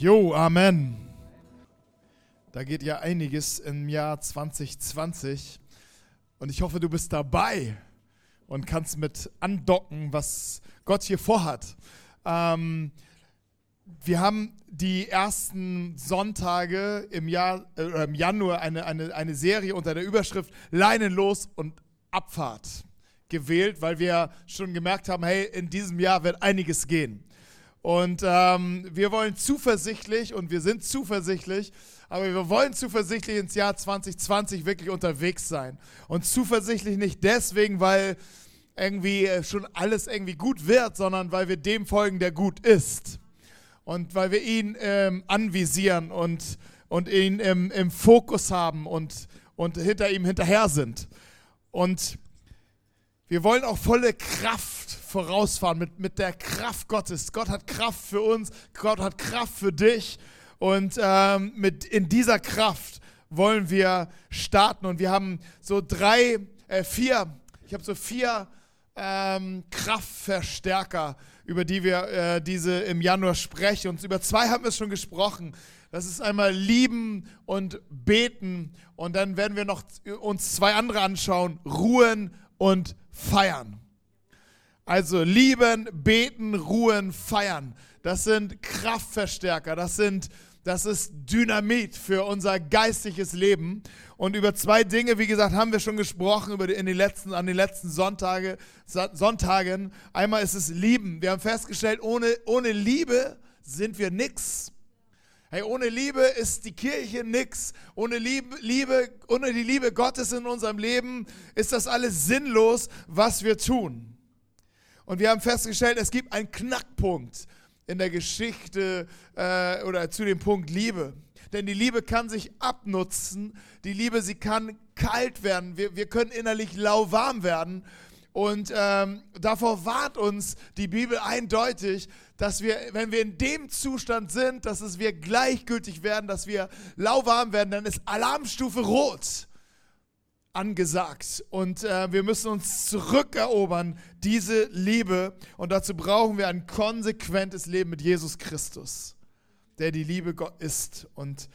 Jo, Amen. Da geht ja einiges im Jahr 2020 und ich hoffe, du bist dabei und kannst mit andocken, was Gott hier vorhat. Ähm, wir haben die ersten Sonntage im, Jahr, äh, im Januar eine, eine, eine Serie unter der Überschrift Leinen los und Abfahrt gewählt, weil wir schon gemerkt haben, hey, in diesem Jahr wird einiges gehen. Und ähm, wir wollen zuversichtlich und wir sind zuversichtlich, aber wir wollen zuversichtlich ins Jahr 2020 wirklich unterwegs sein. Und zuversichtlich nicht deswegen, weil irgendwie äh, schon alles irgendwie gut wird, sondern weil wir dem folgen, der gut ist. Und weil wir ihn ähm, anvisieren und, und ihn im, im Fokus haben und, und hinter ihm hinterher sind. Und wir wollen auch volle Kraft vorausfahren mit, mit der Kraft Gottes. Gott hat Kraft für uns, Gott hat Kraft für dich. Und ähm, mit, in dieser Kraft wollen wir starten. Und wir haben so drei, äh, vier, ich habe so vier ähm, Kraftverstärker, über die wir äh, diese im Januar sprechen. Und über zwei haben wir schon gesprochen. Das ist einmal lieben und beten. Und dann werden wir noch uns zwei andere anschauen. Ruhen und feiern. Also lieben, beten, ruhen, feiern. Das sind Kraftverstärker, das, sind, das ist Dynamit für unser geistliches Leben. Und über zwei Dinge, wie gesagt, haben wir schon gesprochen über die, in den letzten, an den letzten Sonntage, Sonntagen. Einmal ist es Lieben. Wir haben festgestellt, ohne, ohne Liebe sind wir nichts. Hey, ohne Liebe ist die Kirche nix. Ohne Liebe, Liebe, ohne die Liebe Gottes in unserem Leben ist das alles sinnlos, was wir tun. Und wir haben festgestellt, es gibt einen Knackpunkt in der Geschichte äh, oder zu dem Punkt Liebe. Denn die Liebe kann sich abnutzen. Die Liebe, sie kann kalt werden. Wir, wir können innerlich lauwarm werden. Und ähm, davor warnt uns die Bibel eindeutig, dass wir, wenn wir in dem Zustand sind, dass es wir gleichgültig werden, dass wir lauwarm werden, dann ist Alarmstufe rot angesagt. Und äh, wir müssen uns zurückerobern, diese Liebe. Und dazu brauchen wir ein konsequentes Leben mit Jesus Christus, der die Liebe Gott ist. Und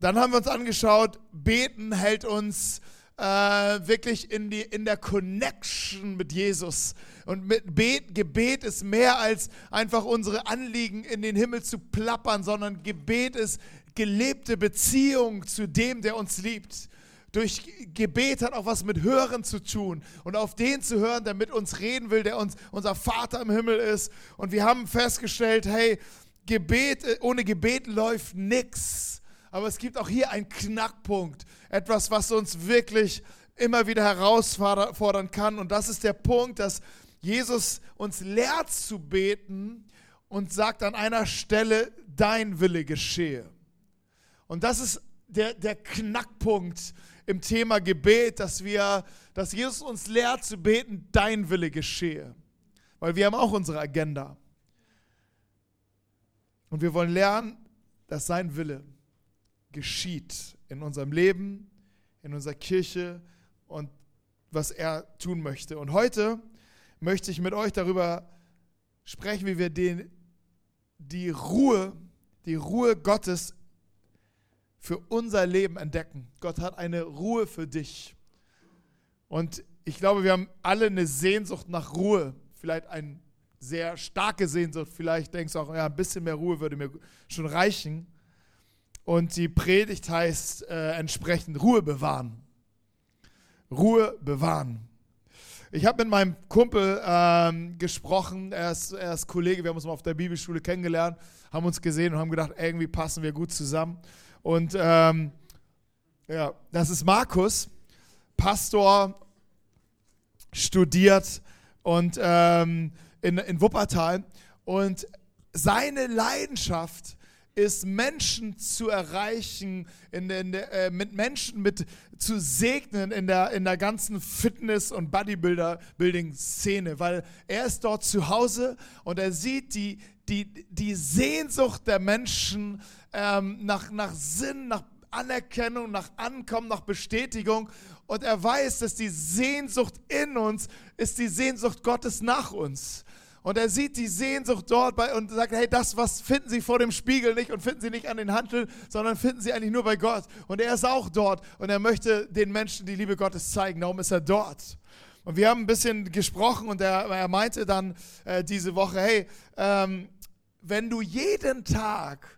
dann haben wir uns angeschaut, beten hält uns äh, wirklich in, die, in der Connection mit Jesus. Und mit Bet, Gebet ist mehr als einfach unsere Anliegen in den Himmel zu plappern, sondern Gebet ist gelebte Beziehung zu dem, der uns liebt durch Gebet hat auch was mit Hören zu tun und auf den zu hören, der mit uns reden will, der uns unser Vater im Himmel ist. Und wir haben festgestellt, hey, Gebet, äh, ohne Gebet läuft nichts. Aber es gibt auch hier einen Knackpunkt, etwas, was uns wirklich immer wieder herausfordern kann. Und das ist der Punkt, dass Jesus uns lehrt zu beten und sagt an einer Stelle, dein Wille geschehe. Und das ist der, der Knackpunkt im Thema Gebet, dass wir, dass Jesus uns lehrt zu beten, dein Wille geschehe. Weil wir haben auch unsere Agenda. Und wir wollen lernen, dass sein Wille geschieht in unserem Leben, in unserer Kirche und was er tun möchte. Und heute möchte ich mit euch darüber sprechen, wie wir den, die Ruhe, die Ruhe Gottes für unser Leben entdecken. Gott hat eine Ruhe für dich. Und ich glaube, wir haben alle eine Sehnsucht nach Ruhe. Vielleicht eine sehr starke Sehnsucht. Vielleicht denkst du auch, ja, ein bisschen mehr Ruhe würde mir schon reichen. Und die Predigt heißt äh, entsprechend Ruhe bewahren. Ruhe bewahren. Ich habe mit meinem Kumpel ähm, gesprochen, er ist, er ist Kollege, wir haben uns mal auf der Bibelschule kennengelernt, haben uns gesehen und haben gedacht, irgendwie passen wir gut zusammen. Und ähm, ja, das ist Markus, Pastor, studiert und ähm, in, in Wuppertal. Und seine Leidenschaft ist, Menschen zu erreichen, in, in, äh, mit Menschen mit zu segnen in der, in der ganzen Fitness- und Bodybuilder-Building-Szene, weil er ist dort zu Hause und er sieht die, die, die Sehnsucht der Menschen ähm, nach, nach Sinn, nach Anerkennung, nach Ankommen, nach Bestätigung. Und er weiß, dass die Sehnsucht in uns ist die Sehnsucht Gottes nach uns. Und er sieht die Sehnsucht dort bei und sagt, hey, das, was finden Sie vor dem Spiegel nicht und finden Sie nicht an den Handeln, sondern finden Sie eigentlich nur bei Gott. Und er ist auch dort und er möchte den Menschen die Liebe Gottes zeigen. Darum ist er dort. Und wir haben ein bisschen gesprochen und er, er meinte dann äh, diese Woche, hey, ähm, wenn du jeden Tag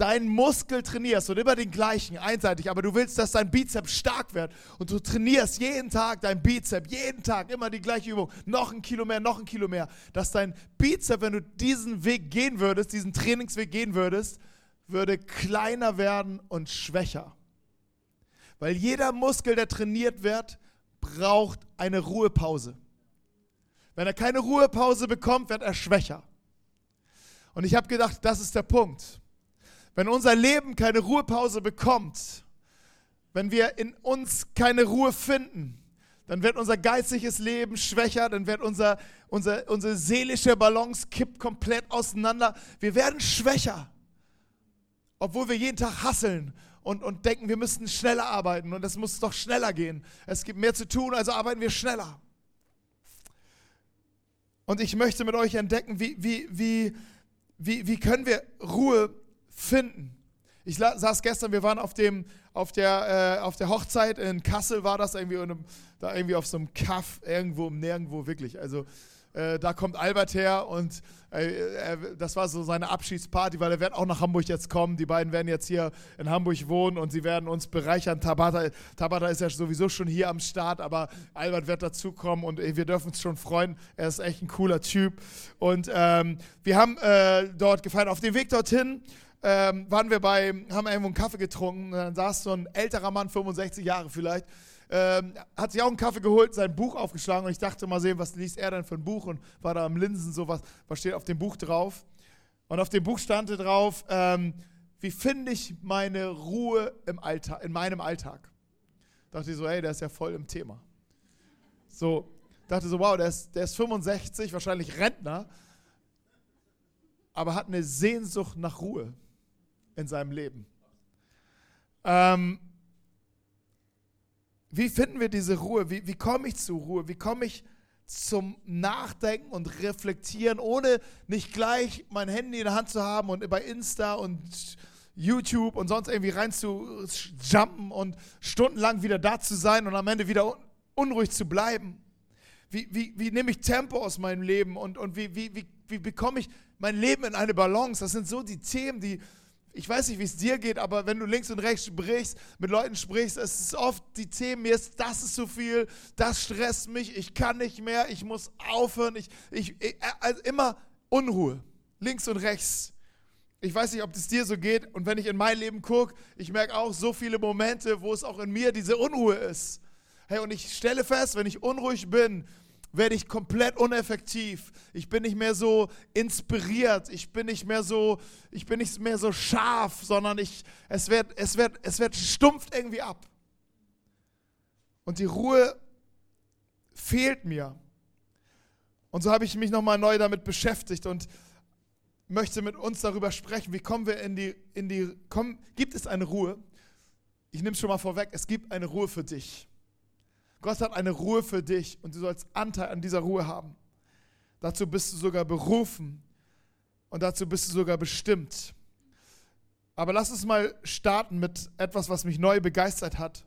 deinen Muskel trainierst und immer den gleichen, einseitig, aber du willst, dass dein Bizeps stark wird und du trainierst jeden Tag dein Bizeps, jeden Tag immer die gleiche Übung, noch ein Kilo mehr, noch ein Kilo mehr, dass dein Bizeps, wenn du diesen Weg gehen würdest, diesen Trainingsweg gehen würdest, würde kleiner werden und schwächer. Weil jeder Muskel, der trainiert wird, braucht eine Ruhepause. Wenn er keine Ruhepause bekommt, wird er schwächer. Und ich habe gedacht, das ist der Punkt. Wenn unser Leben keine Ruhepause bekommt, wenn wir in uns keine Ruhe finden, dann wird unser geistiges Leben schwächer, dann wird unser, unser, unsere seelische Balance kippt komplett auseinander. Wir werden schwächer, obwohl wir jeden Tag hasseln und, und denken, wir müssten schneller arbeiten und es muss doch schneller gehen. Es gibt mehr zu tun, also arbeiten wir schneller. Und ich möchte mit euch entdecken, wie, wie, wie, wie, wie können wir Ruhe finden. Ich saß gestern, wir waren auf, dem, auf, der, äh, auf der Hochzeit in Kassel, war das irgendwie, einem, da irgendwie auf so einem Kaff, irgendwo, nirgendwo, wirklich. Also äh, da kommt Albert her und äh, das war so seine Abschiedsparty, weil er wird auch nach Hamburg jetzt kommen. Die beiden werden jetzt hier in Hamburg wohnen und sie werden uns bereichern. Tabata, Tabata ist ja sowieso schon hier am Start, aber Albert wird dazukommen und wir dürfen uns schon freuen. Er ist echt ein cooler Typ. Und ähm, wir haben äh, dort gefeiert. Auf dem Weg dorthin ähm, waren wir bei, haben irgendwo einen Kaffee getrunken. Dann saß so ein älterer Mann, 65 Jahre vielleicht, ähm, hat sich auch einen Kaffee geholt, sein Buch aufgeschlagen und ich dachte mal sehen, was liest er denn für ein Buch und war da am Linsen so was, was steht auf dem Buch drauf. Und auf dem Buch stand drauf, ähm, wie finde ich meine Ruhe im Alltag, in meinem Alltag. Dachte ich so, hey, der ist ja voll im Thema. So, dachte so, wow, der ist, der ist 65, wahrscheinlich Rentner, aber hat eine Sehnsucht nach Ruhe in seinem Leben. Ähm, wie finden wir diese Ruhe? Wie, wie komme ich zur Ruhe? Wie komme ich zum Nachdenken und Reflektieren, ohne nicht gleich mein Handy in der Hand zu haben und bei Insta und YouTube und sonst irgendwie rein zu jumpen und stundenlang wieder da zu sein und am Ende wieder unruhig zu bleiben? Wie, wie, wie nehme ich Tempo aus meinem Leben und, und wie, wie, wie, wie bekomme ich mein Leben in eine Balance? Das sind so die Themen, die, ich weiß nicht, wie es dir geht, aber wenn du links und rechts sprichst, mit Leuten sprichst, es ist oft die Themen, mir das ist zu viel, das stresst mich, ich kann nicht mehr, ich muss aufhören, ich, ich, ich also immer Unruhe, links und rechts. Ich weiß nicht, ob es dir so geht und wenn ich in mein Leben gucke, ich merke auch so viele Momente, wo es auch in mir diese Unruhe ist. Hey, und ich stelle fest, wenn ich unruhig bin, werde ich komplett uneffektiv. Ich bin nicht mehr so inspiriert. Ich bin nicht mehr so, ich bin nicht mehr so scharf, sondern ich, es wird, es wird, es wird stumpft irgendwie ab. Und die Ruhe fehlt mir. Und so habe ich mich nochmal neu damit beschäftigt und möchte mit uns darüber sprechen, wie kommen wir in die, in die, komm, gibt es eine Ruhe? Ich nehme es schon mal vorweg, es gibt eine Ruhe für dich. Gott hat eine Ruhe für dich und du sollst Anteil an dieser Ruhe haben. Dazu bist du sogar berufen und dazu bist du sogar bestimmt. Aber lass uns mal starten mit etwas, was mich neu begeistert hat,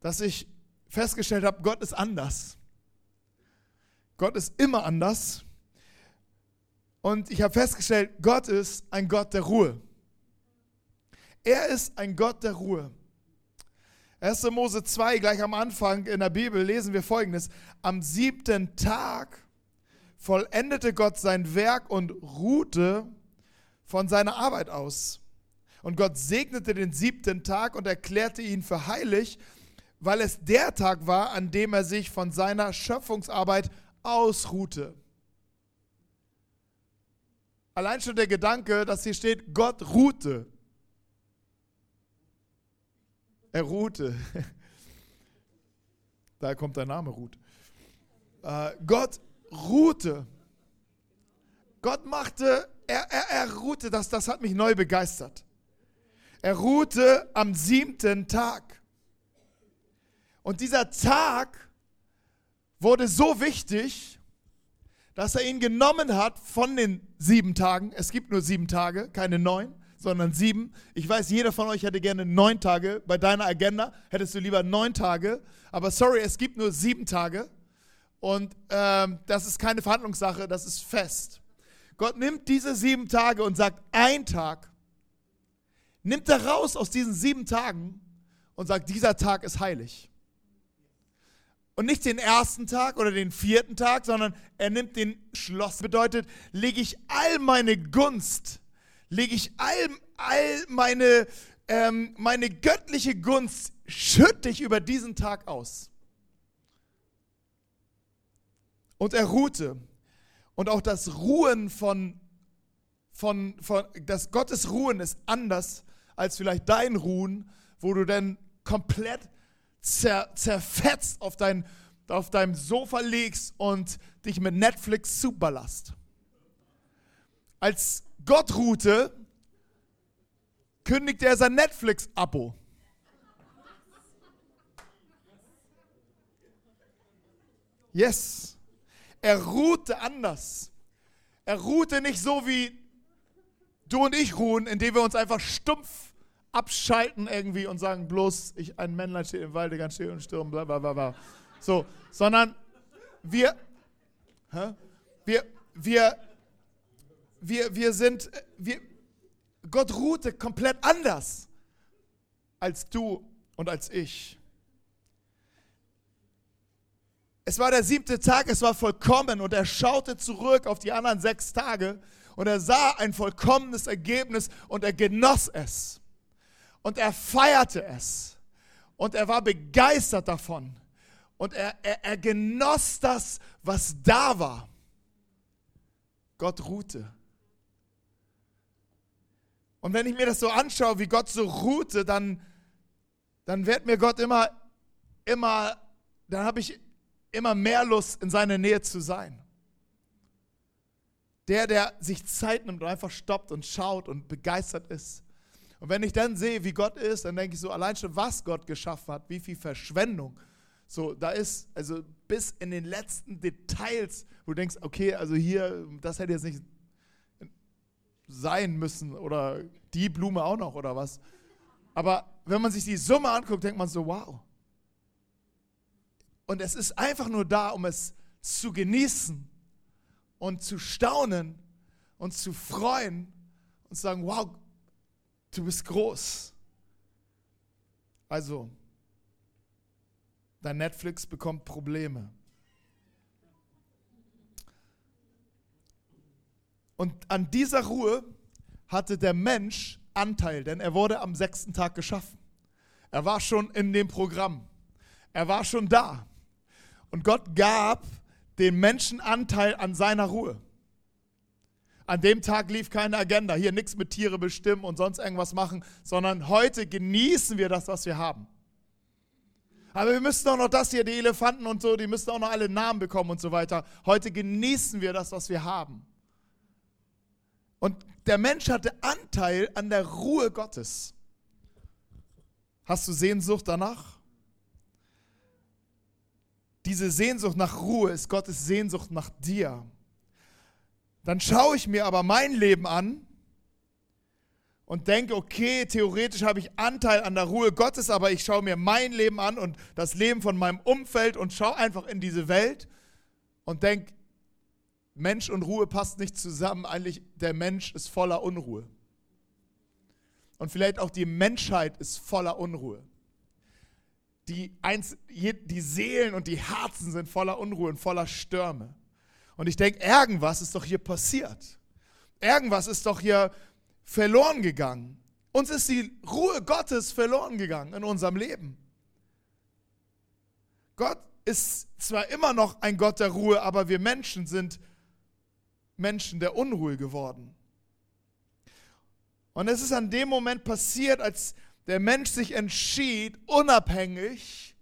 dass ich festgestellt habe, Gott ist anders. Gott ist immer anders. Und ich habe festgestellt, Gott ist ein Gott der Ruhe. Er ist ein Gott der Ruhe. 1. Mose 2, gleich am Anfang in der Bibel, lesen wir folgendes. Am siebten Tag vollendete Gott sein Werk und ruhte von seiner Arbeit aus. Und Gott segnete den siebten Tag und erklärte ihn für heilig, weil es der Tag war, an dem er sich von seiner Schöpfungsarbeit ausruhte. Allein schon der Gedanke, dass hier steht, Gott ruhte. Er ruhte. Da kommt der Name Ruth. Äh, Gott ruhte. Gott machte, er, er, er ruhte, das, das hat mich neu begeistert. Er ruhte am siebten Tag. Und dieser Tag wurde so wichtig, dass er ihn genommen hat von den sieben Tagen. Es gibt nur sieben Tage, keine neun, sondern sieben. Ich weiß, jeder von euch hätte gerne neun Tage. Bei deiner Agenda hättest du lieber neun Tage. Aber sorry, es gibt nur sieben Tage. Und ähm, das ist keine Verhandlungssache, das ist fest. Gott nimmt diese sieben Tage und sagt, ein Tag, nimmt er raus aus diesen sieben Tagen und sagt, dieser Tag ist heilig. Und nicht den ersten Tag oder den vierten Tag, sondern er nimmt den Schloss. Bedeutet, lege ich all meine Gunst, lege ich all, all meine, ähm, meine göttliche Gunst, schütte ich über diesen Tag aus. Und er ruhte. Und auch das Ruhen von, von, von das Gottes Ruhen ist anders als vielleicht dein Ruhen, wo du dann komplett zer, zerfetzt auf, dein, auf deinem Sofa legst und dich mit Netflix superlasst. Als Gott ruhte, kündigte er sein Netflix-Abo. Yes. Er ruhte anders. Er ruhte nicht so wie du und ich ruhen, indem wir uns einfach stumpf abschalten irgendwie und sagen bloß, ich, ein Männlein steht im Walde, ganz still und stürmen, bla bla bla bla. So, sondern wir, hä? wir, wir, wir, wir sind, wir, Gott ruhte komplett anders als du und als ich. Es war der siebte Tag, es war vollkommen und er schaute zurück auf die anderen sechs Tage und er sah ein vollkommenes Ergebnis und er genoss es und er feierte es und er war begeistert davon und er, er, er genoss das, was da war. Gott ruhte. Und wenn ich mir das so anschaue, wie Gott so ruhte, dann, dann wird mir Gott immer, immer, dann habe ich immer mehr Lust, in seiner Nähe zu sein. Der, der sich Zeit nimmt und einfach stoppt und schaut und begeistert ist. Und wenn ich dann sehe, wie Gott ist, dann denke ich so, allein schon, was Gott geschaffen hat, wie viel Verschwendung. So, da ist, also bis in den letzten Details, wo du denkst, okay, also hier, das hätte jetzt nicht sein müssen oder die Blume auch noch oder was. Aber wenn man sich die Summe anguckt, denkt man so, wow. Und es ist einfach nur da, um es zu genießen und zu staunen und zu freuen und zu sagen, wow, Du bist groß. Also, dein Netflix bekommt Probleme. Und an dieser Ruhe hatte der Mensch Anteil, denn er wurde am sechsten Tag geschaffen. Er war schon in dem Programm. Er war schon da. Und Gott gab dem Menschen Anteil an seiner Ruhe. An dem Tag lief keine Agenda, hier nichts mit Tiere bestimmen und sonst irgendwas machen, sondern heute genießen wir das, was wir haben. Aber wir müssen auch noch das hier, die Elefanten und so, die müssen auch noch alle Namen bekommen und so weiter. Heute genießen wir das, was wir haben. Und der Mensch hatte Anteil an der Ruhe Gottes. Hast du Sehnsucht danach? Diese Sehnsucht nach Ruhe ist Gottes Sehnsucht nach dir. Dann schaue ich mir aber mein Leben an und denke, okay, theoretisch habe ich Anteil an der Ruhe Gottes, aber ich schaue mir mein Leben an und das Leben von meinem Umfeld und schaue einfach in diese Welt und denke, Mensch und Ruhe passt nicht zusammen. Eigentlich, der Mensch ist voller Unruhe. Und vielleicht auch die Menschheit ist voller Unruhe. Die, Einz die Seelen und die Herzen sind voller Unruhe und voller Stürme. Und ich denke, irgendwas ist doch hier passiert. Irgendwas ist doch hier verloren gegangen. Uns ist die Ruhe Gottes verloren gegangen in unserem Leben. Gott ist zwar immer noch ein Gott der Ruhe, aber wir Menschen sind Menschen der Unruhe geworden. Und es ist an dem Moment passiert, als der Mensch sich entschied, unabhängig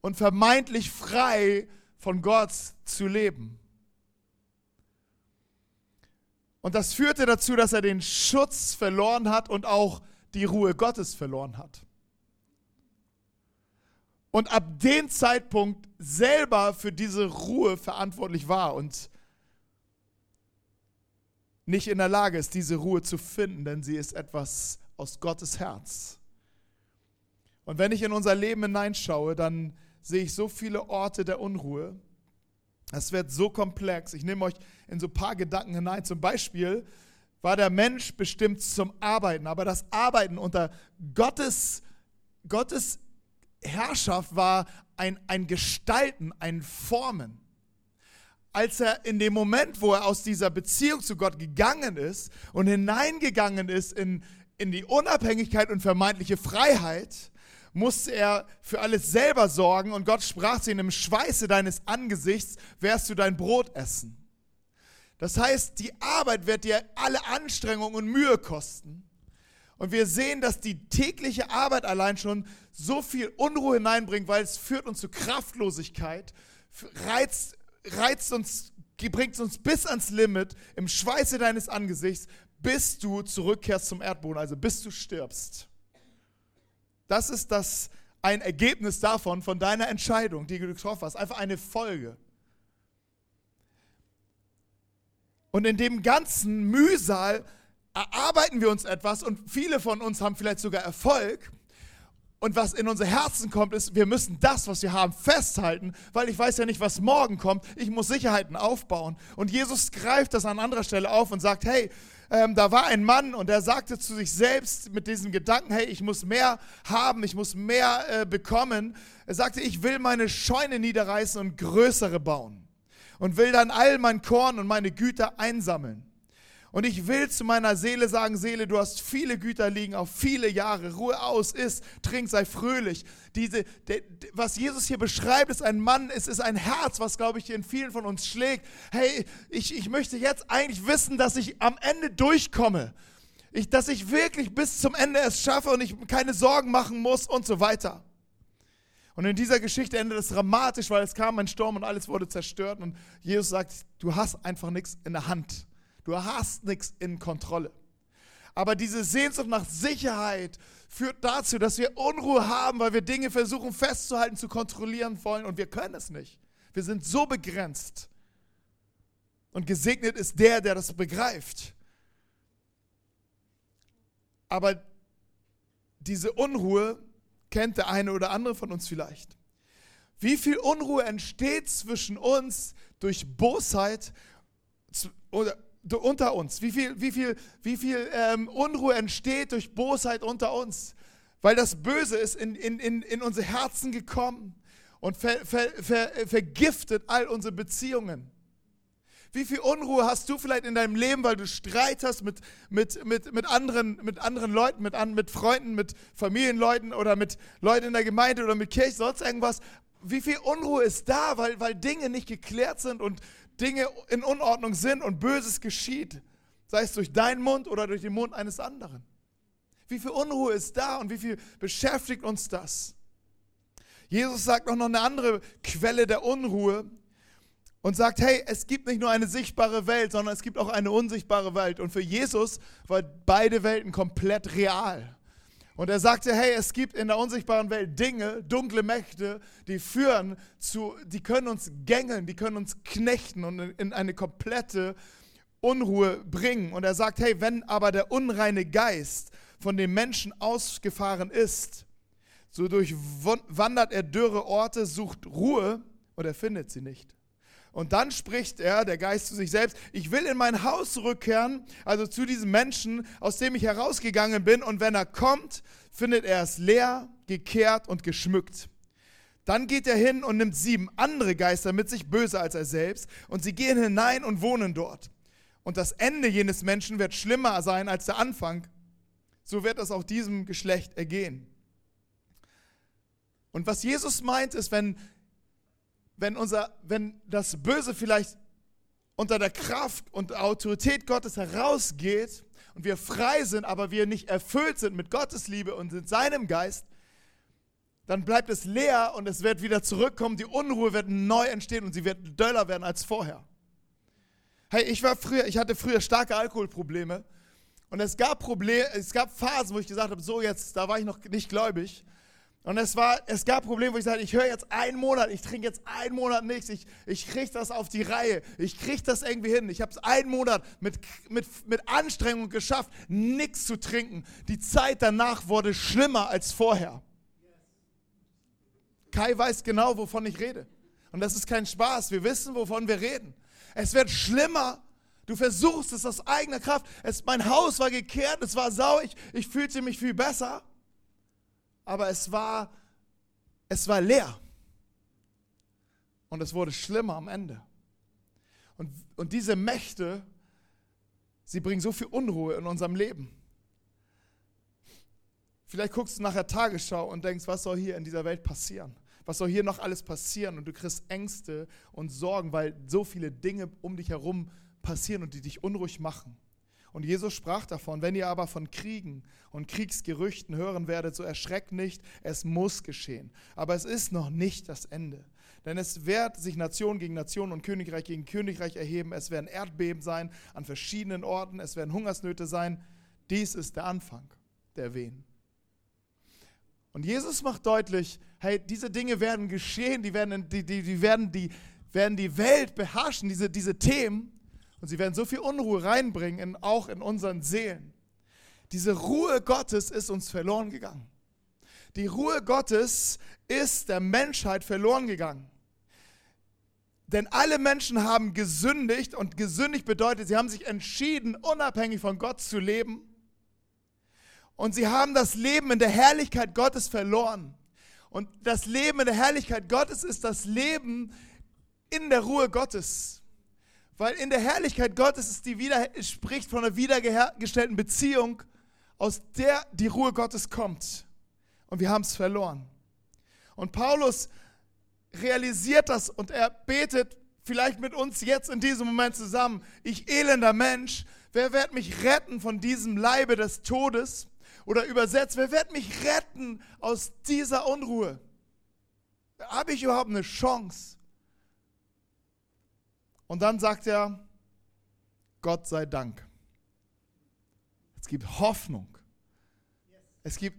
und vermeintlich frei von Gott zu leben. Und das führte dazu, dass er den Schutz verloren hat und auch die Ruhe Gottes verloren hat. Und ab dem Zeitpunkt selber für diese Ruhe verantwortlich war. Und nicht in der Lage ist, diese Ruhe zu finden, denn sie ist etwas aus Gottes Herz. Und wenn ich in unser Leben hineinschaue, dann sehe ich so viele Orte der Unruhe. Es wird so komplex. Ich nehme euch in so ein paar Gedanken hinein. Zum Beispiel war der Mensch bestimmt zum Arbeiten, aber das Arbeiten unter Gottes, Gottes Herrschaft war ein, ein Gestalten, ein Formen. Als er in dem Moment, wo er aus dieser Beziehung zu Gott gegangen ist und hineingegangen ist in, in die Unabhängigkeit und vermeintliche Freiheit, musste er für alles selber sorgen und Gott sprach zu ihm, im Schweiße deines Angesichts wirst du dein Brot essen. Das heißt, die Arbeit wird dir alle Anstrengung und Mühe kosten. Und wir sehen, dass die tägliche Arbeit allein schon so viel Unruhe hineinbringt, weil es führt uns zu Kraftlosigkeit, reizt, reizt uns, bringt uns bis ans Limit im Schweiße deines Angesichts, bis du zurückkehrst zum Erdboden, also bis du stirbst. Das ist das ein Ergebnis davon, von deiner Entscheidung, die du getroffen hast. Einfach eine Folge. Und in dem ganzen Mühsal erarbeiten wir uns etwas und viele von uns haben vielleicht sogar Erfolg. Und was in unser Herzen kommt, ist, wir müssen das, was wir haben, festhalten, weil ich weiß ja nicht, was morgen kommt. Ich muss Sicherheiten aufbauen. Und Jesus greift das an anderer Stelle auf und sagt, hey, ähm, da war ein Mann und der sagte zu sich selbst mit diesem Gedanken, hey, ich muss mehr haben, ich muss mehr äh, bekommen. Er sagte, ich will meine Scheune niederreißen und größere bauen und will dann all mein Korn und meine Güter einsammeln. Und ich will zu meiner Seele sagen, Seele, du hast viele Güter liegen, auf viele Jahre. Ruhe aus, isst, trink, sei fröhlich. Diese, de, de, was Jesus hier beschreibt, ist ein Mann, es ist ein Herz, was, glaube ich, in vielen von uns schlägt. Hey, ich, ich möchte jetzt eigentlich wissen, dass ich am Ende durchkomme. Ich, dass ich wirklich bis zum Ende es schaffe und ich keine Sorgen machen muss und so weiter. Und in dieser Geschichte endet es dramatisch, weil es kam ein Sturm und alles wurde zerstört. Und Jesus sagt, du hast einfach nichts in der Hand. Du hast nichts in Kontrolle. Aber diese Sehnsucht nach Sicherheit führt dazu, dass wir Unruhe haben, weil wir Dinge versuchen festzuhalten, zu kontrollieren wollen und wir können es nicht. Wir sind so begrenzt. Und gesegnet ist der, der das begreift. Aber diese Unruhe kennt der eine oder andere von uns vielleicht. Wie viel Unruhe entsteht zwischen uns durch Bosheit oder unter uns? Wie viel, wie viel, wie viel ähm, Unruhe entsteht durch Bosheit unter uns? Weil das Böse ist in, in, in, in unsere Herzen gekommen und ver, ver, ver, vergiftet all unsere Beziehungen. Wie viel Unruhe hast du vielleicht in deinem Leben, weil du Streit hast mit, mit, mit, mit, anderen, mit anderen Leuten, mit, mit Freunden, mit Familienleuten oder mit Leuten in der Gemeinde oder mit Kirche, sonst irgendwas. Wie viel Unruhe ist da, weil, weil Dinge nicht geklärt sind und Dinge in Unordnung sind und Böses geschieht, sei es durch deinen Mund oder durch den Mund eines anderen. Wie viel Unruhe ist da und wie viel beschäftigt uns das? Jesus sagt auch noch eine andere Quelle der Unruhe und sagt, hey, es gibt nicht nur eine sichtbare Welt, sondern es gibt auch eine unsichtbare Welt. Und für Jesus war beide Welten komplett real. Und er sagte, hey, es gibt in der unsichtbaren Welt Dinge, dunkle Mächte, die führen zu, die können uns gängeln, die können uns knechten und in eine komplette Unruhe bringen. Und er sagt, hey, wenn aber der unreine Geist von dem Menschen ausgefahren ist, so durchwandert er dürre Orte, sucht Ruhe und er findet sie nicht. Und dann spricht er, der Geist zu sich selbst, ich will in mein Haus zurückkehren, also zu diesem Menschen, aus dem ich herausgegangen bin. Und wenn er kommt, findet er es leer, gekehrt und geschmückt. Dann geht er hin und nimmt sieben andere Geister mit sich, böser als er selbst, und sie gehen hinein und wohnen dort. Und das Ende jenes Menschen wird schlimmer sein als der Anfang. So wird es auch diesem Geschlecht ergehen. Und was Jesus meint, ist, wenn wenn, unser, wenn das Böse vielleicht unter der Kraft und Autorität Gottes herausgeht und wir frei sind, aber wir nicht erfüllt sind mit Gottes Liebe und in seinem Geist, dann bleibt es leer und es wird wieder zurückkommen, die Unruhe wird neu entstehen und sie wird döller werden als vorher. Hey, ich war früher, ich hatte früher starke Alkoholprobleme und es gab Probleme, es gab Phasen, wo ich gesagt habe, so jetzt, da war ich noch nicht gläubig Und es, war, es gab Probleme, wo ich sagte, ich höre jetzt einen Monat, ich trinke jetzt einen Monat nichts, ich, ich kriege das auf die Reihe, ich kriege das irgendwie hin. Ich habe es einen Monat mit, mit, mit Anstrengung geschafft, nichts zu trinken. Die Zeit danach wurde schlimmer als vorher. Kai weiß genau, wovon ich rede. Und das ist kein Spaß, wir wissen, wovon wir reden. Es wird schlimmer. Du versuchst es aus eigener Kraft. Es, mein Haus war gekehrt, es war sau, ich, ich fühlte mich viel besser aber es war, es war leer. Und es wurde schlimmer am Ende. Und, und diese Mächte, sie bringen so viel Unruhe in unserem Leben. Vielleicht guckst du nachher Tagesschau und denkst, was soll hier in dieser Welt passieren? Was soll hier noch alles passieren? Und du kriegst Ängste und Sorgen, weil so viele Dinge um dich herum passieren und die dich unruhig machen. Und Jesus sprach davon, wenn ihr aber von Kriegen und Kriegsgerüchten hören werdet, so erschreckt nicht, es muss geschehen. Aber es ist noch nicht das Ende. Denn es wird sich Nation gegen Nation und Königreich gegen Königreich erheben. Es werden Erdbeben sein an verschiedenen Orten. Es werden Hungersnöte sein. Dies ist der Anfang der Wehen. Und Jesus macht deutlich, hey, diese Dinge werden geschehen, die werden die, die, die, werden die, werden die Welt beherrschen, diese, diese Themen. Und sie werden so viel Unruhe reinbringen, in, auch in unseren Seelen. Diese Ruhe Gottes ist uns verloren gegangen. Die Ruhe Gottes ist der Menschheit verloren gegangen. Denn alle Menschen haben gesündigt und gesündigt bedeutet, sie haben sich entschieden, unabhängig von Gott zu leben. Und sie haben das Leben in der Herrlichkeit Gottes verloren. Und das Leben in der Herrlichkeit Gottes ist das Leben in der Ruhe Gottes. Weil in der Herrlichkeit Gottes ist die wieder, spricht von einer wiederhergestellten Beziehung, aus der die Ruhe Gottes kommt. Und wir haben es verloren. Und Paulus realisiert das und er betet vielleicht mit uns jetzt in diesem Moment zusammen. Ich elender Mensch, wer wird mich retten von diesem Leibe des Todes? Oder übersetzt, wer wird mich retten aus dieser Unruhe? Habe ich überhaupt eine Chance? Und dann sagt er, Gott sei Dank. Es gibt Hoffnung. Es gibt,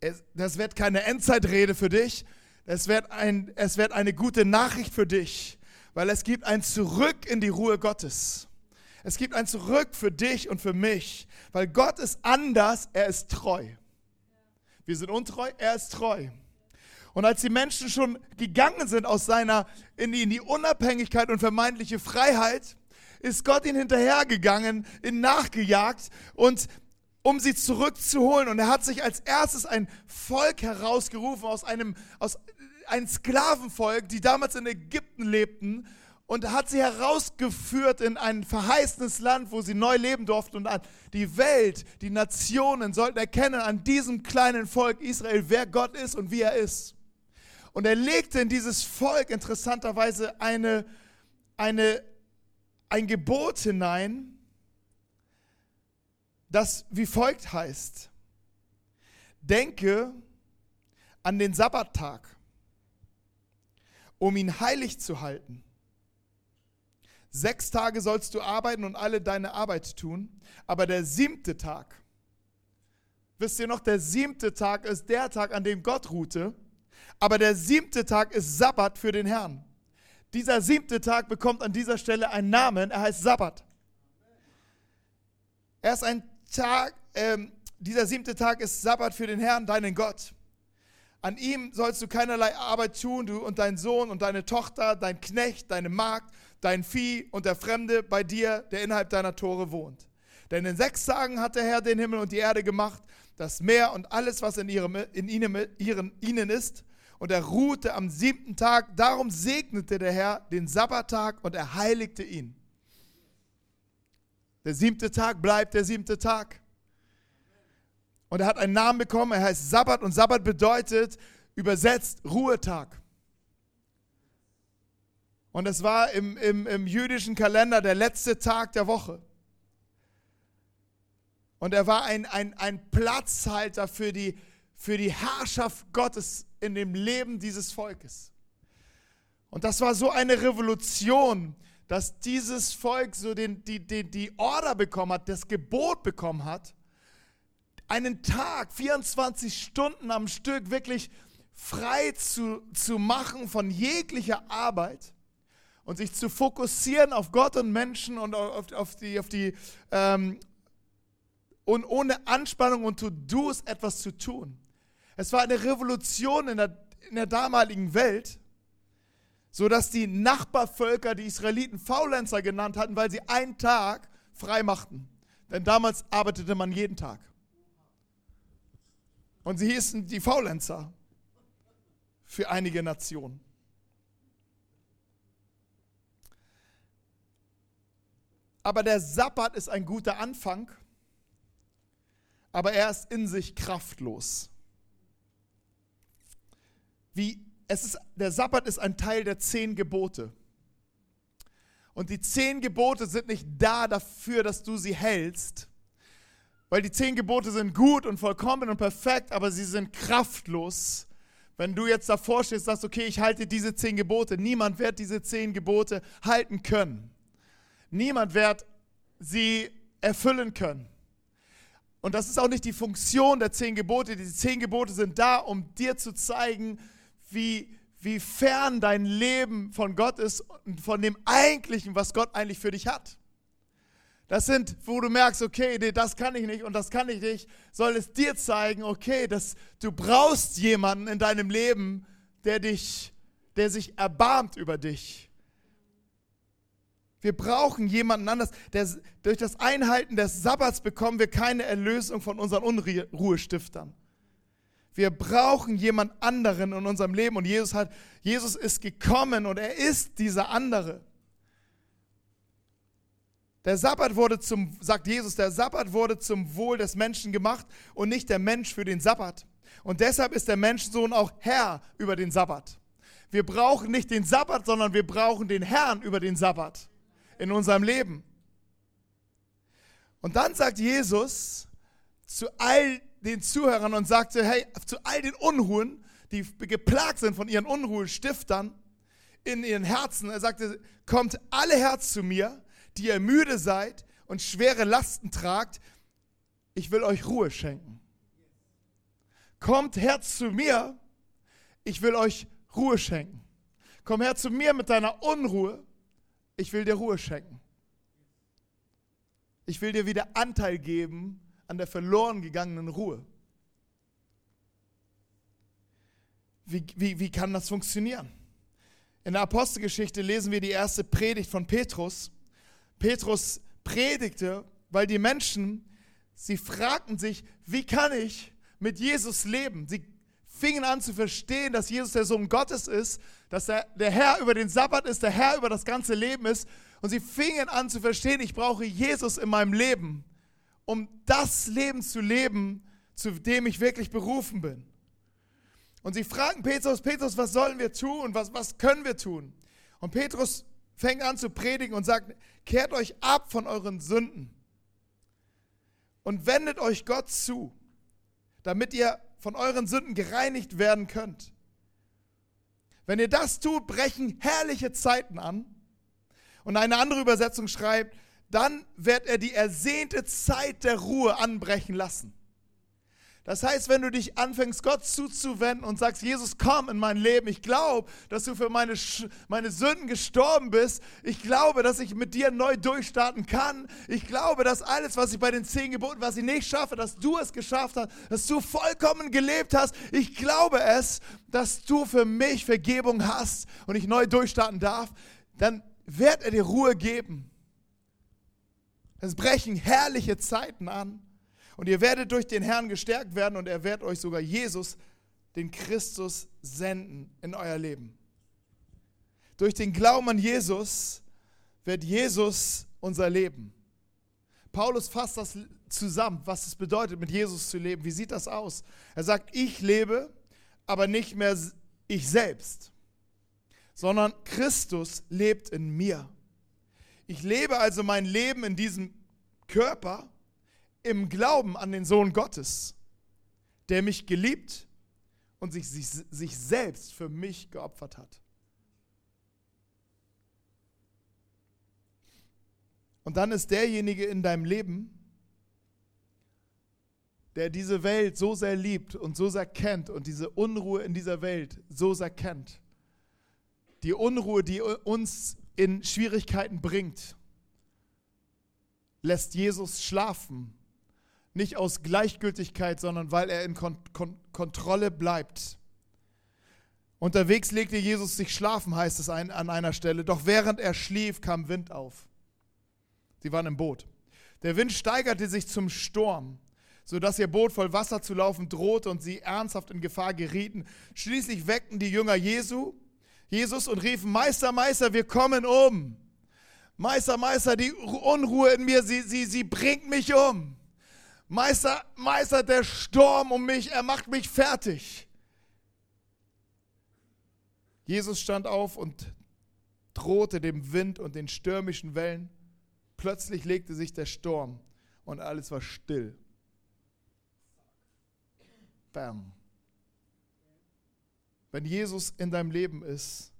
es, das wird keine Endzeitrede für dich. Es wird, ein, es wird eine gute Nachricht für dich, weil es gibt ein Zurück in die Ruhe Gottes. Es gibt ein Zurück für dich und für mich, weil Gott ist anders, er ist treu. Wir sind untreu, er ist treu. Und als die Menschen schon gegangen sind aus seiner, in die, in die Unabhängigkeit und vermeintliche Freiheit, ist Gott ihnen hinterhergegangen, ihnen nachgejagt und um sie zurückzuholen. Und er hat sich als erstes ein Volk herausgerufen aus einem, aus ein Sklavenvolk, die damals in Ägypten lebten und hat sie herausgeführt in ein verheißenes Land, wo sie neu leben durften. Und die Welt, die Nationen sollten erkennen an diesem kleinen Volk Israel, wer Gott ist und wie er ist. Und er legte in dieses Volk interessanterweise eine, eine, ein Gebot hinein, das wie folgt heißt. Denke an den Sabbattag, um ihn heilig zu halten. Sechs Tage sollst du arbeiten und alle deine Arbeit tun, aber der siebte Tag, wisst ihr noch, der siebte Tag ist der Tag, an dem Gott ruhte aber der siebte Tag ist Sabbat für den Herrn. Dieser siebte Tag bekommt an dieser Stelle einen Namen, er heißt Sabbat. Er ist ein Tag, ähm, dieser siebte Tag ist Sabbat für den Herrn, deinen Gott. An ihm sollst du keinerlei Arbeit tun, du und dein Sohn und deine Tochter, dein Knecht, deine Magd, dein Vieh und der Fremde bei dir, der innerhalb deiner Tore wohnt. Denn in sechs Tagen hat der Herr den Himmel und die Erde gemacht, das Meer und alles, was in, ihrem, in ihnen, ihren, ihnen ist, und er ruhte am siebten Tag. Darum segnete der Herr den Sabbattag und er heiligte ihn. Der siebte Tag bleibt der siebte Tag. Und er hat einen Namen bekommen, er heißt Sabbat und Sabbat bedeutet übersetzt Ruhetag. Und es war im, im, im jüdischen Kalender der letzte Tag der Woche. Und er war ein, ein, ein Platzhalter für die, für die Herrschaft Gottes in dem Leben dieses Volkes. Und das war so eine Revolution, dass dieses Volk so den, die, die, die Order bekommen hat, das Gebot bekommen hat, einen Tag, 24 Stunden am Stück wirklich frei zu, zu machen von jeglicher Arbeit und sich zu fokussieren auf Gott und Menschen und auf, auf die, auf die ähm, und ohne Anspannung und To-Dos etwas zu tun. Es war eine Revolution in der, in der damaligen Welt, sodass die Nachbarvölker die Israeliten Faulenzer genannt hatten, weil sie einen Tag frei machten. Denn damals arbeitete man jeden Tag. Und sie hießen die Faulenzer für einige Nationen. Aber der Sabbat ist ein guter Anfang, aber er ist in sich kraftlos. Wie es ist, der Sabbat ist ein Teil der zehn Gebote. Und die zehn Gebote sind nicht da dafür, dass du sie hältst, weil die zehn Gebote sind gut und vollkommen und perfekt, aber sie sind kraftlos. Wenn du jetzt davor stehst und sagst, okay, ich halte diese zehn Gebote, niemand wird diese zehn Gebote halten können. Niemand wird sie erfüllen können. Und das ist auch nicht die Funktion der zehn Gebote. Die zehn Gebote sind da, um dir zu zeigen, wie, wie fern dein Leben von Gott ist und von dem Eigentlichen, was Gott eigentlich für dich hat. Das sind, wo du merkst, okay, nee, das kann ich nicht und das kann ich nicht, soll es dir zeigen, okay, dass du brauchst jemanden in deinem Leben, der dich, der sich erbarmt über dich. Wir brauchen jemanden anders. Der, durch das Einhalten des Sabbats bekommen wir keine Erlösung von unseren Unruhestiftern. Wir brauchen jemand anderen in unserem Leben und Jesus hat, Jesus ist gekommen und er ist dieser andere. Der Sabbat wurde zum, sagt Jesus, der Sabbat wurde zum Wohl des Menschen gemacht und nicht der Mensch für den Sabbat. Und deshalb ist der Menschensohn auch Herr über den Sabbat. Wir brauchen nicht den Sabbat, sondern wir brauchen den Herrn über den Sabbat in unserem Leben. Und dann sagt Jesus zu all den Zuhörern und sagte, hey, zu all den Unruhen, die geplagt sind von ihren Unruhestiftern in ihren Herzen, er sagte, kommt alle Herz zu mir, die ihr müde seid und schwere Lasten tragt, ich will euch Ruhe schenken. Kommt her zu mir, ich will euch Ruhe schenken. Komm her zu mir mit deiner Unruhe, ich will dir Ruhe schenken. Ich will dir wieder Anteil geben an der verloren gegangenen Ruhe. Wie, wie, wie kann das funktionieren? In der Apostelgeschichte lesen wir die erste Predigt von Petrus. Petrus predigte, weil die Menschen, sie fragten sich, wie kann ich mit Jesus leben? Sie fingen an zu verstehen, dass Jesus der Sohn Gottes ist, dass er der Herr über den Sabbat ist, der Herr über das ganze Leben ist. Und sie fingen an zu verstehen, ich brauche Jesus in meinem Leben, um das Leben zu leben, zu dem ich wirklich berufen bin. Und sie fragen Petrus, Petrus, was sollen wir tun? Was, was können wir tun? Und Petrus fängt an zu predigen und sagt, kehrt euch ab von euren Sünden und wendet euch Gott zu, damit ihr von euren Sünden gereinigt werden könnt. Wenn ihr das tut, brechen herrliche Zeiten an. Und eine andere Übersetzung schreibt, dann wird er die ersehnte Zeit der Ruhe anbrechen lassen. Das heißt, wenn du dich anfängst, Gott zuzuwenden und sagst, Jesus, komm in mein Leben, ich glaube, dass du für meine, meine Sünden gestorben bist. Ich glaube, dass ich mit dir neu durchstarten kann. Ich glaube, dass alles, was ich bei den zehn Geboten, was ich nicht schaffe, dass du es geschafft hast, dass du vollkommen gelebt hast. Ich glaube es, dass du für mich Vergebung hast und ich neu durchstarten darf. Dann wird er dir Ruhe geben. Es brechen herrliche Zeiten an. Und ihr werdet durch den Herrn gestärkt werden und er wird euch sogar Jesus, den Christus, senden in euer Leben. Durch den Glauben an Jesus wird Jesus unser Leben. Paulus fasst das zusammen, was es bedeutet, mit Jesus zu leben. Wie sieht das aus? Er sagt, ich lebe, aber nicht mehr ich selbst, sondern Christus lebt in mir. Ich lebe also mein Leben in diesem Körper, im Glauben an den Sohn Gottes, der mich geliebt und sich, sich, sich selbst für mich geopfert hat. Und dann ist derjenige in deinem Leben, der diese Welt so sehr liebt und so sehr kennt und diese Unruhe in dieser Welt so sehr kennt, die Unruhe, die uns in Schwierigkeiten bringt, lässt Jesus schlafen. Nicht aus Gleichgültigkeit, sondern weil er in Kon Kon Kontrolle bleibt. Unterwegs legte Jesus sich schlafen, heißt es an einer Stelle. Doch während er schlief, kam Wind auf. Sie waren im Boot. Der Wind steigerte sich zum Sturm, sodass ihr Boot voll Wasser zu laufen drohte und sie ernsthaft in Gefahr gerieten. Schließlich weckten die Jünger Jesu, Jesus und riefen, Meister, Meister, wir kommen um. Meister, Meister, die Unruhe in mir, sie, sie, sie bringt mich um. Meister, Meister, der Sturm um mich, er macht mich fertig. Jesus stand auf und drohte dem Wind und den stürmischen Wellen. Plötzlich legte sich der Sturm und alles war still. Bam. Wenn Jesus in deinem Leben ist,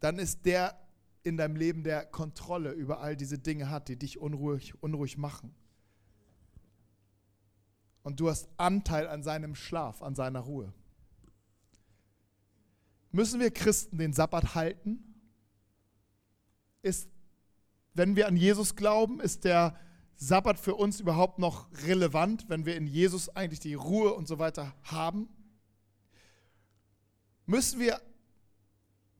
dann ist der in deinem Leben, der Kontrolle über all diese Dinge hat, die dich unruhig, unruhig machen und du hast Anteil an seinem Schlaf, an seiner Ruhe. Müssen wir Christen den Sabbat halten? Ist, wenn wir an Jesus glauben, ist der Sabbat für uns überhaupt noch relevant, wenn wir in Jesus eigentlich die Ruhe und so weiter haben? Müssen wir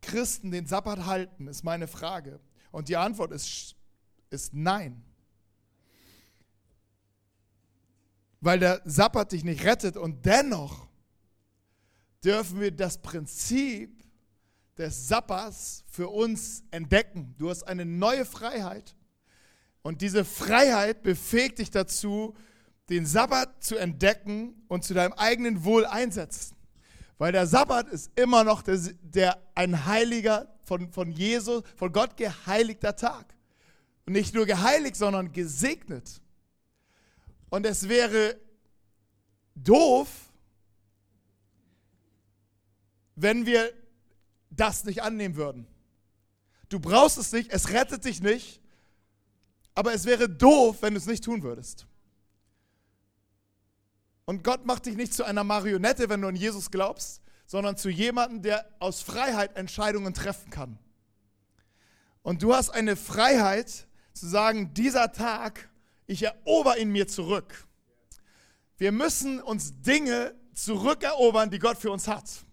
Christen den Sabbat halten, ist meine Frage. Und die Antwort ist, ist nein. weil der Sabbat dich nicht rettet. Und dennoch dürfen wir das Prinzip des Sabbats für uns entdecken. Du hast eine neue Freiheit. Und diese Freiheit befähigt dich dazu, den Sabbat zu entdecken und zu deinem eigenen Wohl einsetzen. Weil der Sabbat ist immer noch der, der, ein heiliger, von, von Jesus, von Gott geheiligter Tag. Und nicht nur geheiligt, sondern gesegnet. Und es wäre doof, wenn wir das nicht annehmen würden. Du brauchst es nicht, es rettet dich nicht, aber es wäre doof, wenn du es nicht tun würdest. Und Gott macht dich nicht zu einer Marionette, wenn du an Jesus glaubst, sondern zu jemandem, der aus Freiheit Entscheidungen treffen kann. Und du hast eine Freiheit zu sagen, dieser Tag, ich erober ihn mir zurück. Wir müssen uns Dinge zurückerobern, die Gott für uns hat.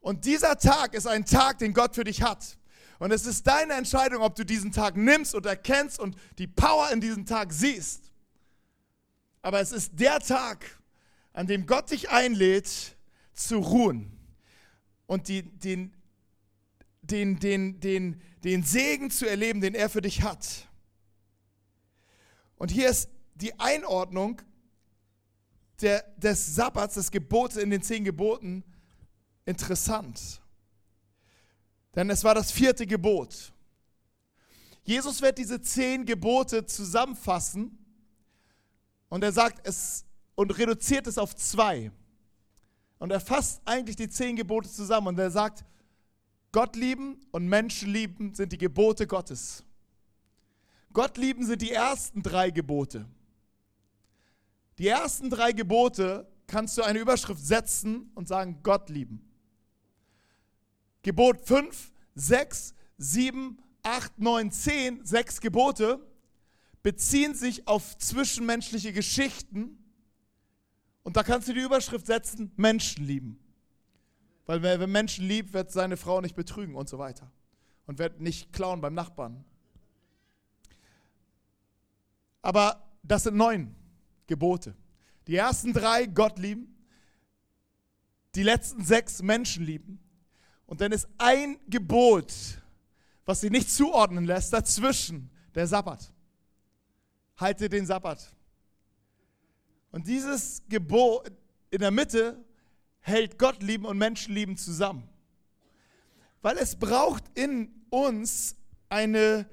Und dieser Tag ist ein Tag, den Gott für dich hat. Und es ist deine Entscheidung, ob du diesen Tag nimmst und erkennst und die Power in diesem Tag siehst. Aber es ist der Tag, an dem Gott dich einlädt, zu ruhen und die, den, den, den, den, den Segen zu erleben, den er für dich hat. Und hier ist die Einordnung der, des Sabbats, des Gebotes in den zehn Geboten interessant. Denn es war das vierte Gebot. Jesus wird diese zehn Gebote zusammenfassen und er sagt es und reduziert es auf zwei. Und er fasst eigentlich die zehn Gebote zusammen und er sagt, Gott lieben und Menschen lieben sind die Gebote Gottes. Gott lieben sind die ersten drei Gebote. Die ersten drei Gebote kannst du eine Überschrift setzen und sagen, Gott lieben. Gebot 5, 6, 7, 8, 9, 10, sechs Gebote beziehen sich auf zwischenmenschliche Geschichten und da kannst du die Überschrift setzen, Menschen lieben. Weil wer Menschen liebt, wird seine Frau nicht betrügen und so weiter. Und wird nicht klauen beim Nachbarn. Aber das sind neun Gebote. Die ersten drei Gott lieben, die letzten sechs Menschen lieben. Und dann ist ein Gebot, was sie nicht zuordnen lässt, dazwischen der Sabbat. Halte den Sabbat. Und dieses Gebot in der Mitte hält Gott lieben und Menschen lieben zusammen. Weil es braucht in uns eine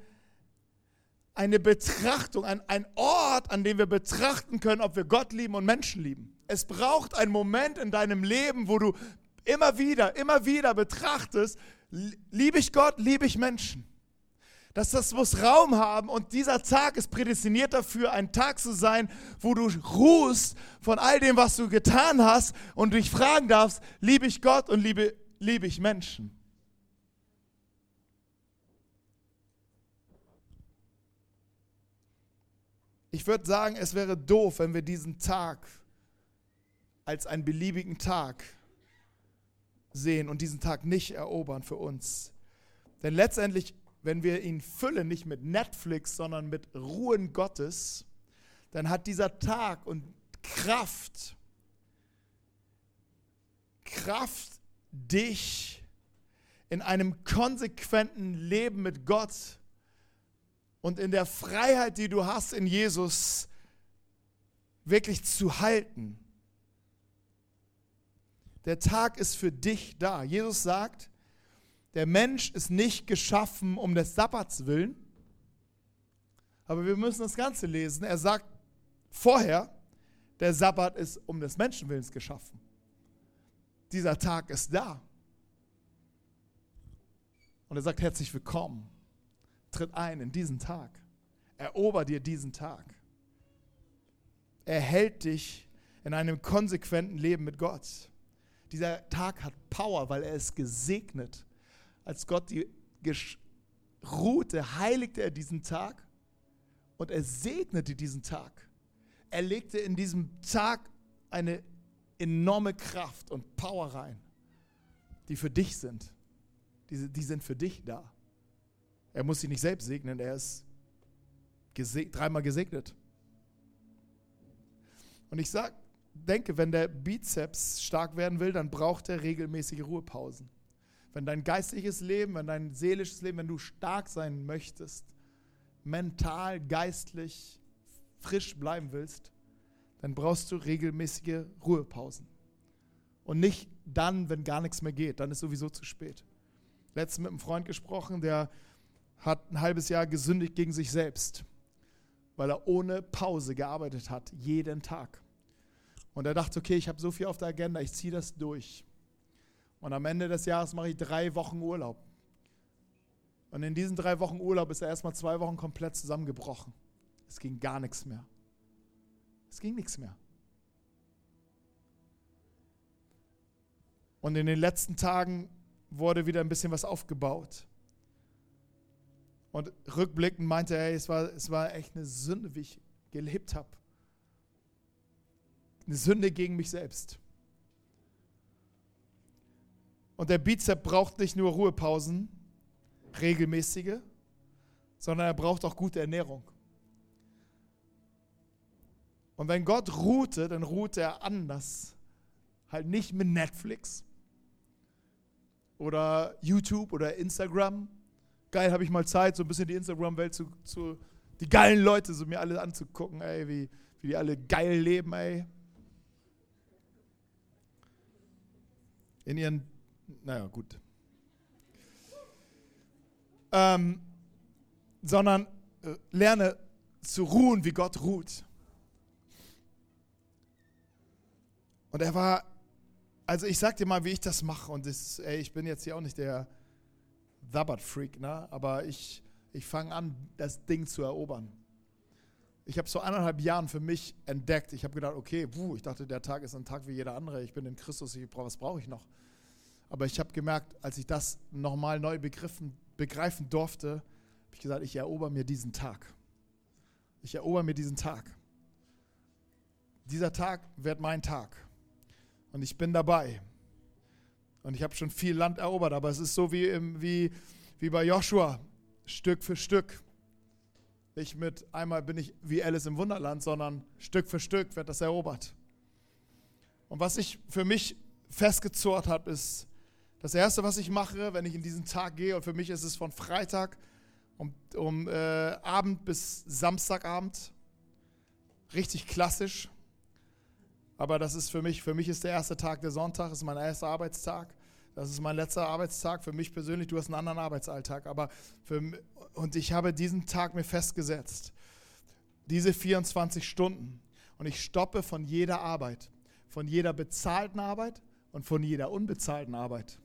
eine Betrachtung, ein, ein Ort, an dem wir betrachten können, ob wir Gott lieben und Menschen lieben. Es braucht einen Moment in deinem Leben, wo du immer wieder, immer wieder betrachtest, liebe ich Gott, liebe ich Menschen. dass das muss Raum haben und dieser Tag ist prädestiniert dafür, ein Tag zu sein, wo du ruhst von all dem, was du getan hast und dich fragen darfst, liebe ich Gott und liebe, liebe ich Menschen. Ich würde sagen, es wäre doof, wenn wir diesen Tag als einen beliebigen Tag sehen und diesen Tag nicht erobern für uns. Denn letztendlich, wenn wir ihn füllen, nicht mit Netflix, sondern mit Ruhen Gottes, dann hat dieser Tag und Kraft, Kraft, dich in einem konsequenten Leben mit Gott und in der Freiheit, die du hast in Jesus, wirklich zu halten. Der Tag ist für dich da. Jesus sagt, der Mensch ist nicht geschaffen um des Sabbats willen, aber wir müssen das Ganze lesen. Er sagt vorher, der Sabbat ist um des Menschenwillens geschaffen. Dieser Tag ist da. Und er sagt herzlich willkommen. Tritt ein in diesen Tag. Erober dir diesen Tag. Er hält dich in einem konsequenten Leben mit Gott. Dieser Tag hat Power, weil er ist gesegnet. Als Gott die ruhte, heiligte er diesen Tag und er segnete diesen Tag. Er legte in diesem Tag eine enorme Kraft und Power rein, die für dich sind. Die, die sind für dich da. Er muss sie nicht selbst segnen, er ist geseg dreimal gesegnet. Und ich sag, denke, wenn der Bizeps stark werden will, dann braucht er regelmäßige Ruhepausen. Wenn dein geistliches Leben, wenn dein seelisches Leben, wenn du stark sein möchtest, mental, geistlich frisch bleiben willst, dann brauchst du regelmäßige Ruhepausen. Und nicht dann, wenn gar nichts mehr geht, dann ist sowieso zu spät. Letztens mit einem Freund gesprochen, der hat ein halbes Jahr gesündigt gegen sich selbst, weil er ohne Pause gearbeitet hat, jeden Tag. Und er dachte, okay, ich habe so viel auf der Agenda, ich ziehe das durch. Und am Ende des Jahres mache ich drei Wochen Urlaub. Und in diesen drei Wochen Urlaub ist er erstmal zwei Wochen komplett zusammengebrochen. Es ging gar nichts mehr. Es ging nichts mehr. Und in den letzten Tagen wurde wieder ein bisschen was aufgebaut. Und rückblickend meinte er, es war, es war echt eine Sünde, wie ich gelebt habe. Eine Sünde gegen mich selbst. Und der Bizep braucht nicht nur Ruhepausen, regelmäßige, sondern er braucht auch gute Ernährung. Und wenn Gott ruhte, dann ruhte er anders. Halt nicht mit Netflix oder YouTube oder Instagram, geil, habe ich mal Zeit, so ein bisschen die Instagram-Welt zu, zu, die geilen Leute, so mir alle anzugucken, ey, wie, wie die alle geil leben, ey. In ihren, naja, gut. Ähm, sondern äh, lerne zu ruhen, wie Gott ruht. Und er war, also ich sag dir mal, wie ich das mache. Und das, ey, ich bin jetzt hier auch nicht der Sabbat-Freak, ne? aber ich, ich fange an, das Ding zu erobern. Ich habe so anderthalb Jahren für mich entdeckt. Ich habe gedacht, okay, wuh, ich dachte, der Tag ist ein Tag wie jeder andere. Ich bin in Christus, ich was brauche ich noch? Aber ich habe gemerkt, als ich das nochmal neu begriffen, begreifen durfte, habe ich gesagt, ich erober mir diesen Tag. Ich erober mir diesen Tag. Dieser Tag wird mein Tag. Und ich bin dabei. Und ich habe schon viel Land erobert, aber es ist so wie, im, wie, wie bei Joshua, Stück für Stück. Nicht mit einmal bin ich wie Alice im Wunderland, sondern Stück für Stück wird das erobert. Und was ich für mich festgezurrt habe, ist, das Erste, was ich mache, wenn ich in diesen Tag gehe, und für mich ist es von Freitag um, um äh, Abend bis Samstagabend, richtig klassisch. Aber das ist für mich, für mich ist der erste Tag der Sonntag, ist mein erster Arbeitstag. Das ist mein letzter Arbeitstag für mich persönlich. Du hast einen anderen Arbeitsalltag. Aber für, und ich habe diesen Tag mir festgesetzt. Diese 24 Stunden. Und ich stoppe von jeder Arbeit. Von jeder bezahlten Arbeit und von jeder unbezahlten Arbeit.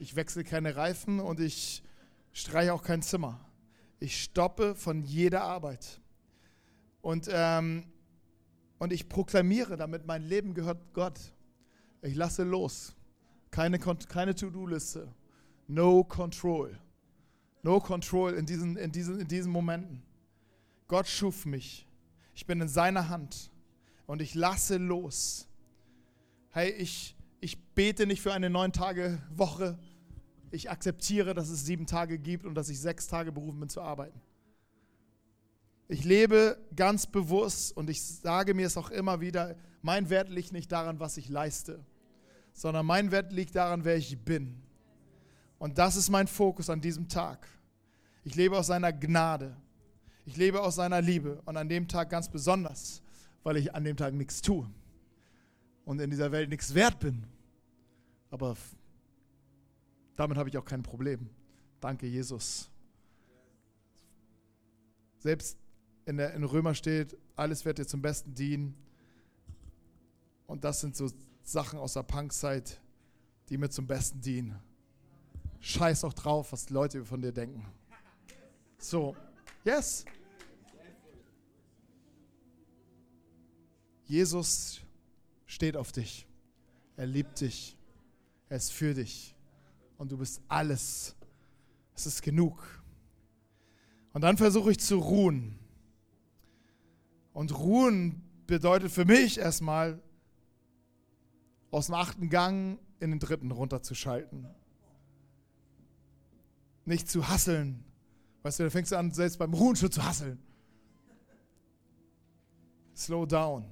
Ich wechsle keine Reifen und ich streiche auch kein Zimmer. Ich stoppe von jeder Arbeit. Und, ähm, und ich proklamiere damit, mein Leben gehört Gott. Ich lasse los. Keine, keine To-Do-Liste. No control. No control in diesen, in, diesen, in diesen Momenten. Gott schuf mich. Ich bin in seiner Hand. Und ich lasse los. Hey, ich, ich bete nicht für eine neun Tage Woche. Ich akzeptiere, dass es sieben Tage gibt und dass ich sechs Tage berufen bin zu arbeiten. Ich lebe ganz bewusst und ich sage mir es auch immer wieder, mein Wert liegt nicht daran, was ich leiste, sondern mein Wert liegt daran, wer ich bin. Und das ist mein Fokus an diesem Tag. Ich lebe aus seiner Gnade. Ich lebe aus seiner Liebe und an dem Tag ganz besonders, weil ich an dem Tag nichts tue und in dieser Welt nichts wert bin. Aber damit habe ich auch kein Problem. Danke, Jesus. Selbst in, der, in Römer steht, alles wird dir zum Besten dienen. Und das sind so Sachen aus der Punkzeit, die mir zum Besten dienen. Scheiß auch drauf, was die Leute von dir denken. So, yes. Jesus steht auf dich. Er liebt dich. Er ist für dich. Und du bist alles. Es ist genug. Und dann versuche ich zu ruhen. Und ruhen bedeutet für mich erstmal, aus dem achten Gang in den dritten runterzuschalten. Nicht zu hasseln. Weißt du, da fängst du an, selbst beim Ruhen zu hasseln. Slow down.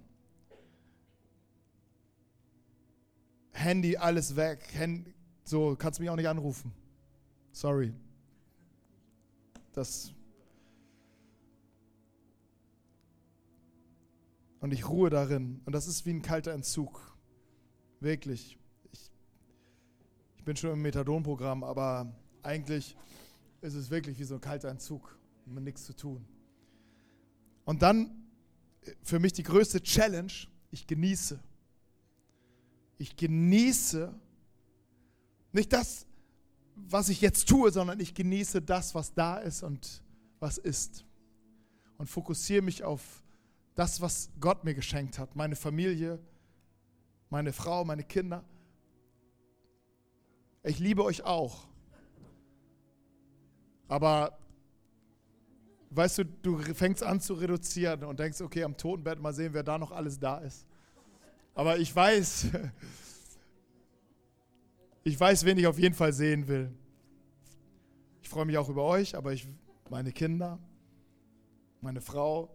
Handy, alles weg. Hand, so, kannst mich auch nicht anrufen. Sorry. Das Und ich ruhe darin. Und das ist wie ein kalter Entzug. Wirklich. Ich, ich bin schon im Methadon-Programm, aber eigentlich ist es wirklich wie so ein kalter Entzug, mit nichts zu tun. Und dann für mich die größte Challenge, ich genieße. Ich genieße nicht das, was ich jetzt tue, sondern ich genieße das, was da ist und was ist. Und fokussiere mich auf das, was Gott mir geschenkt hat, meine Familie, meine Frau, meine Kinder. Ich liebe euch auch. Aber weißt du, du fängst an zu reduzieren und denkst, okay, am Totenbett mal sehen, wer da noch alles da ist. Aber ich weiß, ich weiß, wen ich auf jeden Fall sehen will. Ich freue mich auch über euch, aber ich, meine Kinder, meine Frau,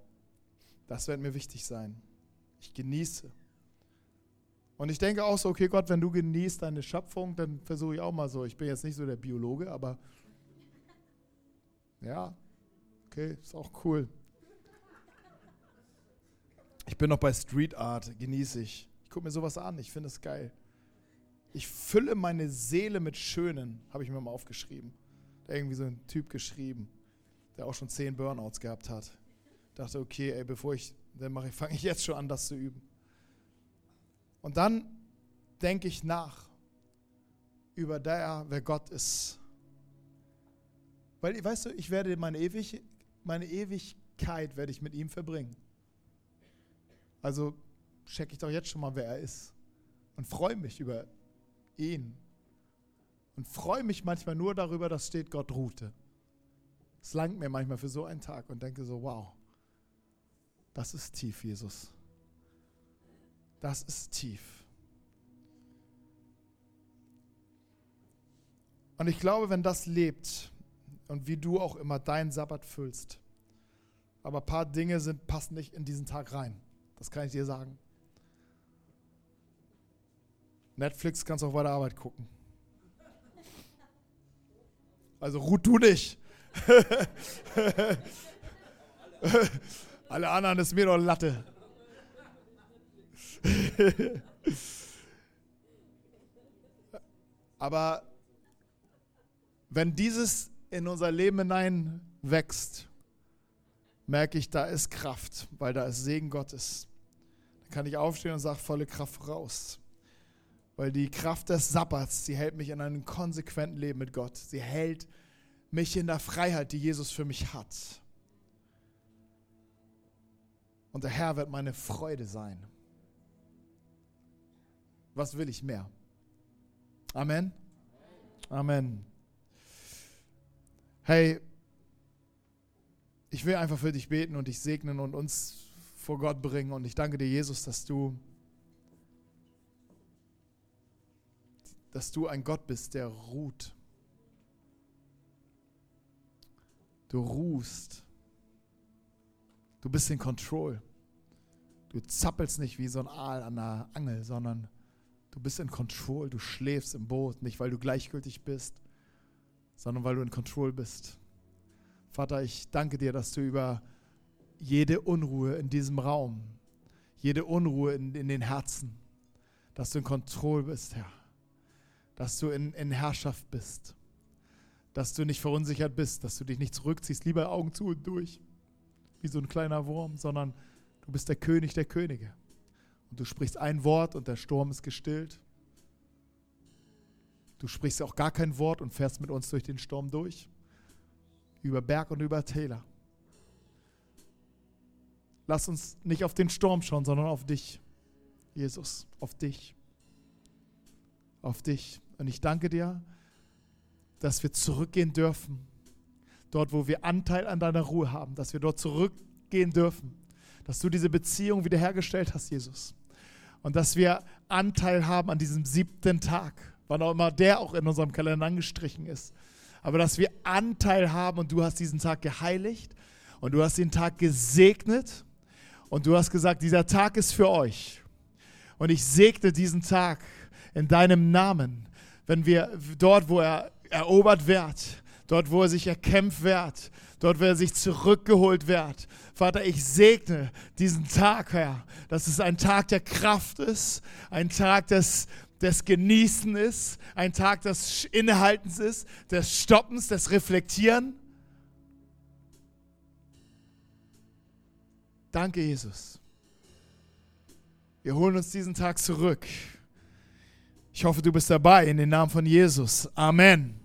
das wird mir wichtig sein. Ich genieße. Und ich denke auch so, okay, Gott, wenn du genießt deine Schöpfung, dann versuche ich auch mal so. Ich bin jetzt nicht so der Biologe, aber ja, okay, ist auch cool. Ich bin noch bei Street Art, genieße ich. Ich gucke mir sowas an, ich finde es geil. Ich fülle meine Seele mit Schönen, habe ich mir mal aufgeschrieben. Da irgendwie so ein Typ geschrieben, der auch schon zehn Burnouts gehabt hat dachte, okay, ey, bevor ich, dann mache ich, fange ich jetzt schon an, das zu üben. Und dann denke ich nach über der, wer Gott ist. Weil, weißt du, ich werde meine, Ewig, meine Ewigkeit werde ich mit ihm verbringen. Also checke ich doch jetzt schon mal, wer er ist. Und freue mich über ihn. Und freue mich manchmal nur darüber, dass steht, Gott ruhte. Es langt mir manchmal für so einen Tag und denke so, wow. Das ist tief, Jesus. Das ist tief. Und ich glaube, wenn das lebt und wie du auch immer deinen Sabbat füllst, aber ein paar Dinge sind, passen nicht in diesen Tag rein. Das kann ich dir sagen. Netflix kannst auch bei der Arbeit gucken. Also ruht du nicht. Alle anderen ist mir doch Latte. Aber wenn dieses in unser Leben hinein wächst, merke ich, da ist Kraft, weil da ist Segen Gottes. Dann kann ich aufstehen und sage, volle Kraft raus. Weil die Kraft des Sabbats, sie hält mich in einem konsequenten Leben mit Gott. Sie hält mich in der Freiheit, die Jesus für mich hat. Und der Herr wird meine Freude sein. Was will ich mehr? Amen. Amen. Hey, ich will einfach für dich beten und dich segnen und uns vor Gott bringen. Und ich danke dir, Jesus, dass du, dass du ein Gott bist, der ruht. Du ruhst. Du bist in Control. Du zappelst nicht wie so ein Aal an der Angel, sondern du bist in Control. Du schläfst im Boot, nicht weil du gleichgültig bist, sondern weil du in Control bist. Vater, ich danke dir, dass du über jede Unruhe in diesem Raum, jede Unruhe in, in den Herzen, dass du in Kontrolle bist, Herr. Dass du in, in Herrschaft bist. Dass du nicht verunsichert bist, dass du dich nicht zurückziehst, lieber Augen zu und durch, wie so ein kleiner Wurm, sondern du bist der König der Könige. Und du sprichst ein Wort und der Sturm ist gestillt. Du sprichst auch gar kein Wort und fährst mit uns durch den Sturm durch. Über Berg und über Täler. Lass uns nicht auf den Sturm schauen, sondern auf dich, Jesus, auf dich. Auf dich. Und ich danke dir, dass wir zurückgehen dürfen. Dort, wo wir Anteil an deiner Ruhe haben, dass wir dort zurückgehen dürfen. Dass du diese Beziehung wiederhergestellt hast, Jesus. Und dass wir Anteil haben an diesem siebten Tag, wann auch immer der auch in unserem Kalender angestrichen ist. Aber dass wir Anteil haben und du hast diesen Tag geheiligt und du hast den Tag gesegnet und du hast gesagt, dieser Tag ist für euch. Und ich segne diesen Tag in deinem Namen, wenn wir dort, wo er erobert wird, dort, wo er sich erkämpft wird, dort, wo er sich zurückgeholt wird. Vater, ich segne diesen Tag, Herr, dass es ein Tag der Kraft ist, ein Tag des, des Genießen ist, ein Tag des Innehaltens ist, des Stoppens, des Reflektieren. Danke, Jesus. Wir holen uns diesen Tag zurück. Ich hoffe, du bist dabei in den Namen von Jesus. Amen.